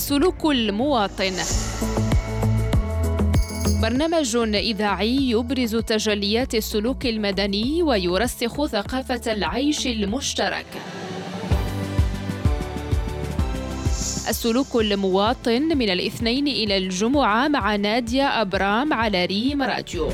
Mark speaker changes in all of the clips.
Speaker 1: السلوك المواطن برنامج إذاعي يبرز تجليات السلوك المدني ويرسخ ثقافة العيش المشترك. السلوك المواطن من الاثنين إلى الجمعة مع نادية أبرام على ريم راديو.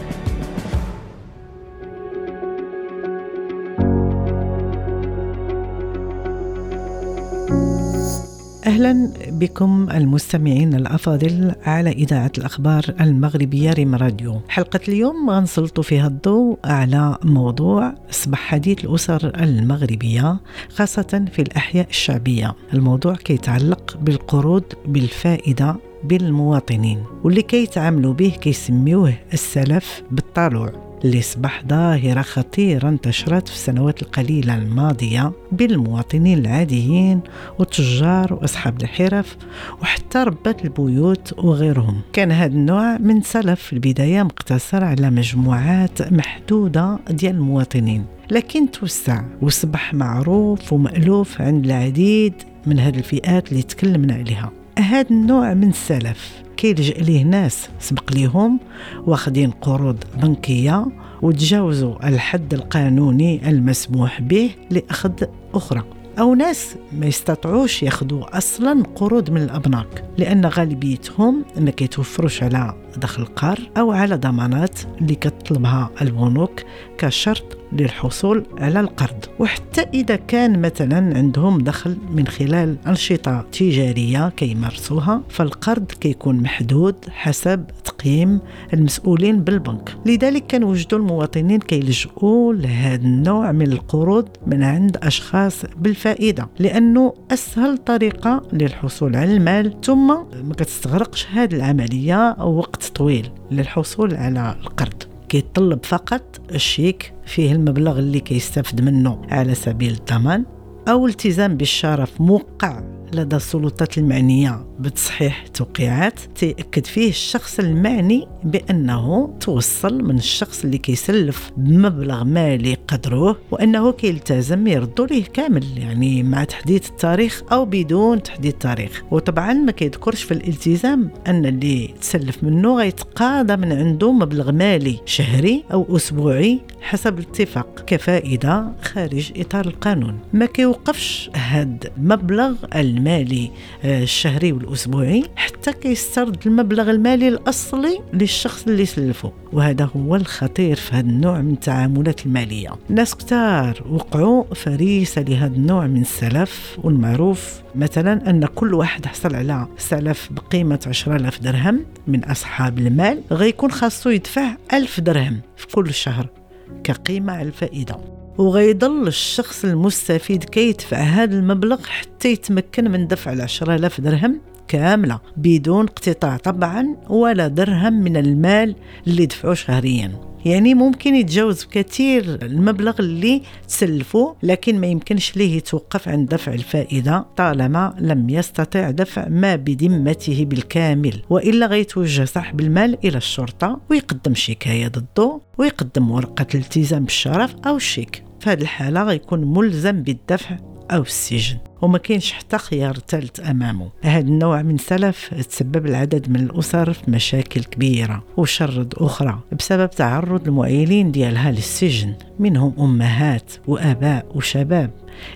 Speaker 2: أهلا بكم المستمعين الأفاضل على إذاعة الأخبار المغربية ريم راديو. حلقة اليوم غنسلط فيها الضوء على موضوع أصبح حديث الأسر المغربية خاصة في الأحياء الشعبية. الموضوع كيتعلق بالقروض بالفائدة بين المواطنين واللي كيتعاملوا به كيسميوه السلف بالطالوع. اللي أصبح ظاهرة خطيرة انتشرت في السنوات القليلة الماضية بين المواطنين العاديين والتجار وأصحاب الحرف وحتى ربات البيوت وغيرهم. كان هذا النوع من سلف في البداية مقتصر على مجموعات محدودة ديال المواطنين لكن توسع وصبح معروف ومألوف عند العديد من هذه الفئات اللي تكلمنا عليها. هذا النوع من السلف كيلجأ ليه ناس سبق ليهم واخدين قروض بنكية وتجاوزوا الحد القانوني المسموح به لأخذ أخرى. أو ناس ما يستطيعوش ياخذوا أصلا قروض من الأبناك لأن غالبيتهم ما كيتوفروش على دخل القار أو على ضمانات اللي كتطلبها البنوك كشرط للحصول على القرض. وحتى إذا كان مثلا عندهم دخل من خلال أنشطة تجارية كيمارسوها فالقرض كيكون محدود حسب تقييم المسؤولين بالبنك. لذلك كنوجدوا المواطنين كيلجؤوا لهذا النوع من القروض من عند أشخاص بالفائدة لأنه أسهل طريقة للحصول على المال ثم ما كتستغرقش هذه العملية وقت طويل للحصول على القرض. كيطلب فقط الشيك فيه المبلغ اللي كيستافد منه على سبيل الضمان أو التزام بالشرف موقع لدى السلطات المعنية بتصحيح توقيعات تيأكد فيه الشخص المعني بأنه توصل من الشخص اللي كيسلف بمبلغ مالي قدروه وأنه كيلتزم يردو ليه كامل يعني مع تحديد التاريخ أو بدون تحديد التاريخ. وطبعا ما كيذكرش في الالتزام أن اللي تسلف منه غيتقاضى من عنده مبلغ مالي شهري أو أسبوعي حسب الاتفاق كفائدة خارج إطار القانون. ما كيوقفش هاد المبلغ المالي آه، الشهري والأسبوعي حتى كيسترد المبلغ المالي الأصلي للشخص اللي سلفه. وهذا هو الخطير في هذا النوع من التعاملات المالية. ناس كتار وقعوا فريسة لهذا النوع من السلف والمعروف. مثلا أن كل واحد حصل على سلف بقيمة 10000 درهم من أصحاب المال غيكون خاصو يدفع 1000 درهم في كل شهر كقيمة على الفائدة. وغيضل الشخص المستفيد كيدفع هذا المبلغ حتى يتمكن من دفع العشرة آلاف درهم كاملة بدون اقتطاع طبعا ولا درهم من المال اللي دفعوه شهريا. يعني ممكن يتجاوز كثير المبلغ اللي تسلفه لكن ما يمكنش ليه يتوقف عند دفع الفائدة طالما لم يستطع دفع ما بذمته بالكامل. وإلا غيتوجه صاحب المال إلى الشرطة ويقدم شكاية ضده ويقدم ورقة الالتزام بالشرف أو الشيك في هذه الحالة غيكون ملزم بالدفع أو السجن. وما كاينش حتى خيار ثالث أمامه. هذا النوع من سلف تسبب العدد من الأسر في مشاكل كبيرة وشرد أخرى بسبب تعرض المعيلين ديالها للسجن منهم أمهات وآباء وشباب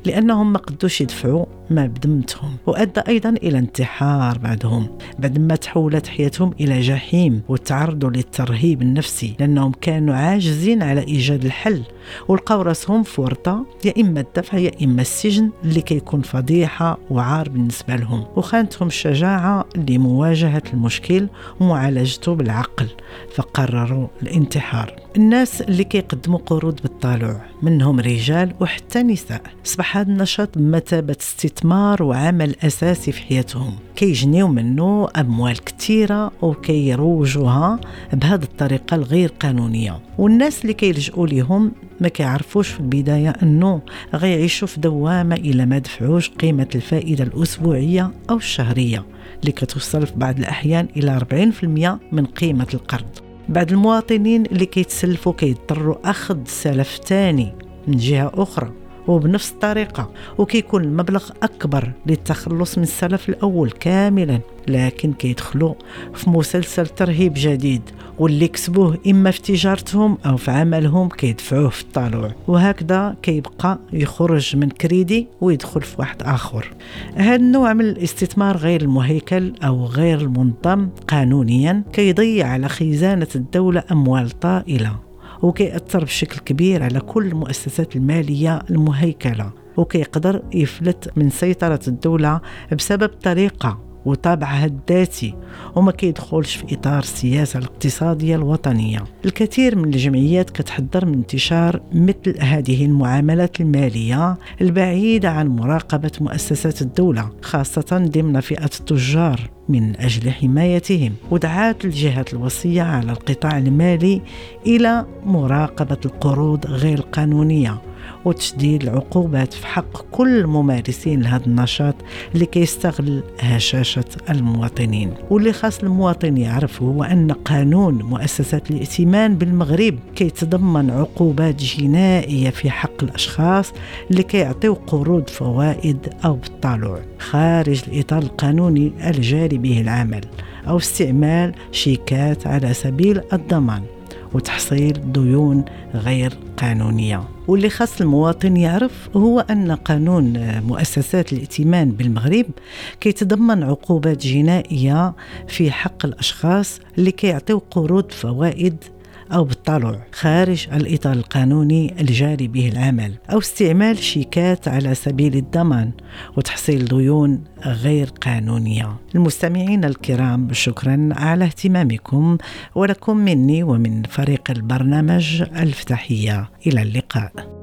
Speaker 2: لأنهم ما قدوش يدفعوا ما بذمتهم وأدى أيضا إلى انتحار بعضهم بعدما تحولت حياتهم إلى جحيم وتعرضوا للترهيب النفسي لأنهم كانوا عاجزين على إيجاد الحل ولقاو راسهم في ورطة يا إما الدفع يا إما السجن اللي كيكون فضيحة وعار بالنسبة لهم وخانتهم الشجاعة لمواجهة المشكل ومعالجته بالعقل فقرروا الانتحار. الناس اللي كيقدموا قروض بالطالع منهم رجال وحتى نساء. أصبح هذا النشاط بمثابة استثمار وعمل أساسي في حياتهم. كيجنيو منه أموال كثيرة وكيروجوها بهذه الطريقة الغير قانونية. والناس اللي كيلجؤوا ليهم ما كيعرفوش في البداية أنه غيعيشوا في دوامة إلى ما دفعوش قيمة الفائدة الأسبوعية أو الشهرية اللي كتوصل في بعض الأحيان إلى 40% من قيمة القرض. بعض المواطنين اللي كيتسلفوا كيضطروا أخذ سلف تاني من جهة أخرى. وبنفس الطريقة وكيكون المبلغ أكبر للتخلص من السلف الأول كاملا لكن كيدخلوا في مسلسل ترهيب جديد واللي كسبوه إما في تجارتهم أو في عملهم كيدفعوه في الطالوع. وهكذا كيبقى يخرج من كريدي ويدخل في واحد آخر. هذا النوع من الاستثمار غير المهيكل أو غير المنظم قانونيا كيضيع على خزانة الدولة أموال طائلة. وكيأثر بشكل كبير على كل المؤسسات المالية المهيكلة. وكيقدر يفلت من سيطرة الدولة بسبب طريقة وطابعها الذاتي وما كيدخلش في إطار السياسة الاقتصادية الوطنية. الكثير من الجمعيات كتحذر من انتشار مثل هذه المعاملات المالية البعيدة عن مراقبة مؤسسات الدولة خاصة ضمن فئة التجار. من أجل حمايتهم. ودعات الجهات الوصية على القطاع المالي إلى مراقبة القروض غير القانونية وتشديد العقوبات في حق كل ممارسين لهذا النشاط اللي كيستغل هشاشة المواطنين. واللي خاص المواطن يعرف هو أن قانون مؤسسات الائتمان بالمغرب كيتضمن عقوبات جنائية في حق الأشخاص اللي كيعطيو قروض فوائد أو بالطالع خارج الإطار القانوني الجاري به العمل أو استعمال شيكات على سبيل الضمان وتحصيل ديون غير قانونية. واللي خاص المواطن يعرف هو أن قانون مؤسسات الائتمان بالمغرب كيتضمن عقوبات جنائية في حق الأشخاص اللي كيعطيو قروض فوائد أو بالطلع خارج الإطار القانوني الجاري به العمل أو استعمال شيكات على سبيل الضمان وتحصيل ديون غير قانونية. المستمعين الكرام شكرا على اهتمامكم ولكم مني ومن فريق البرنامج الفتحية إلى اللقاء.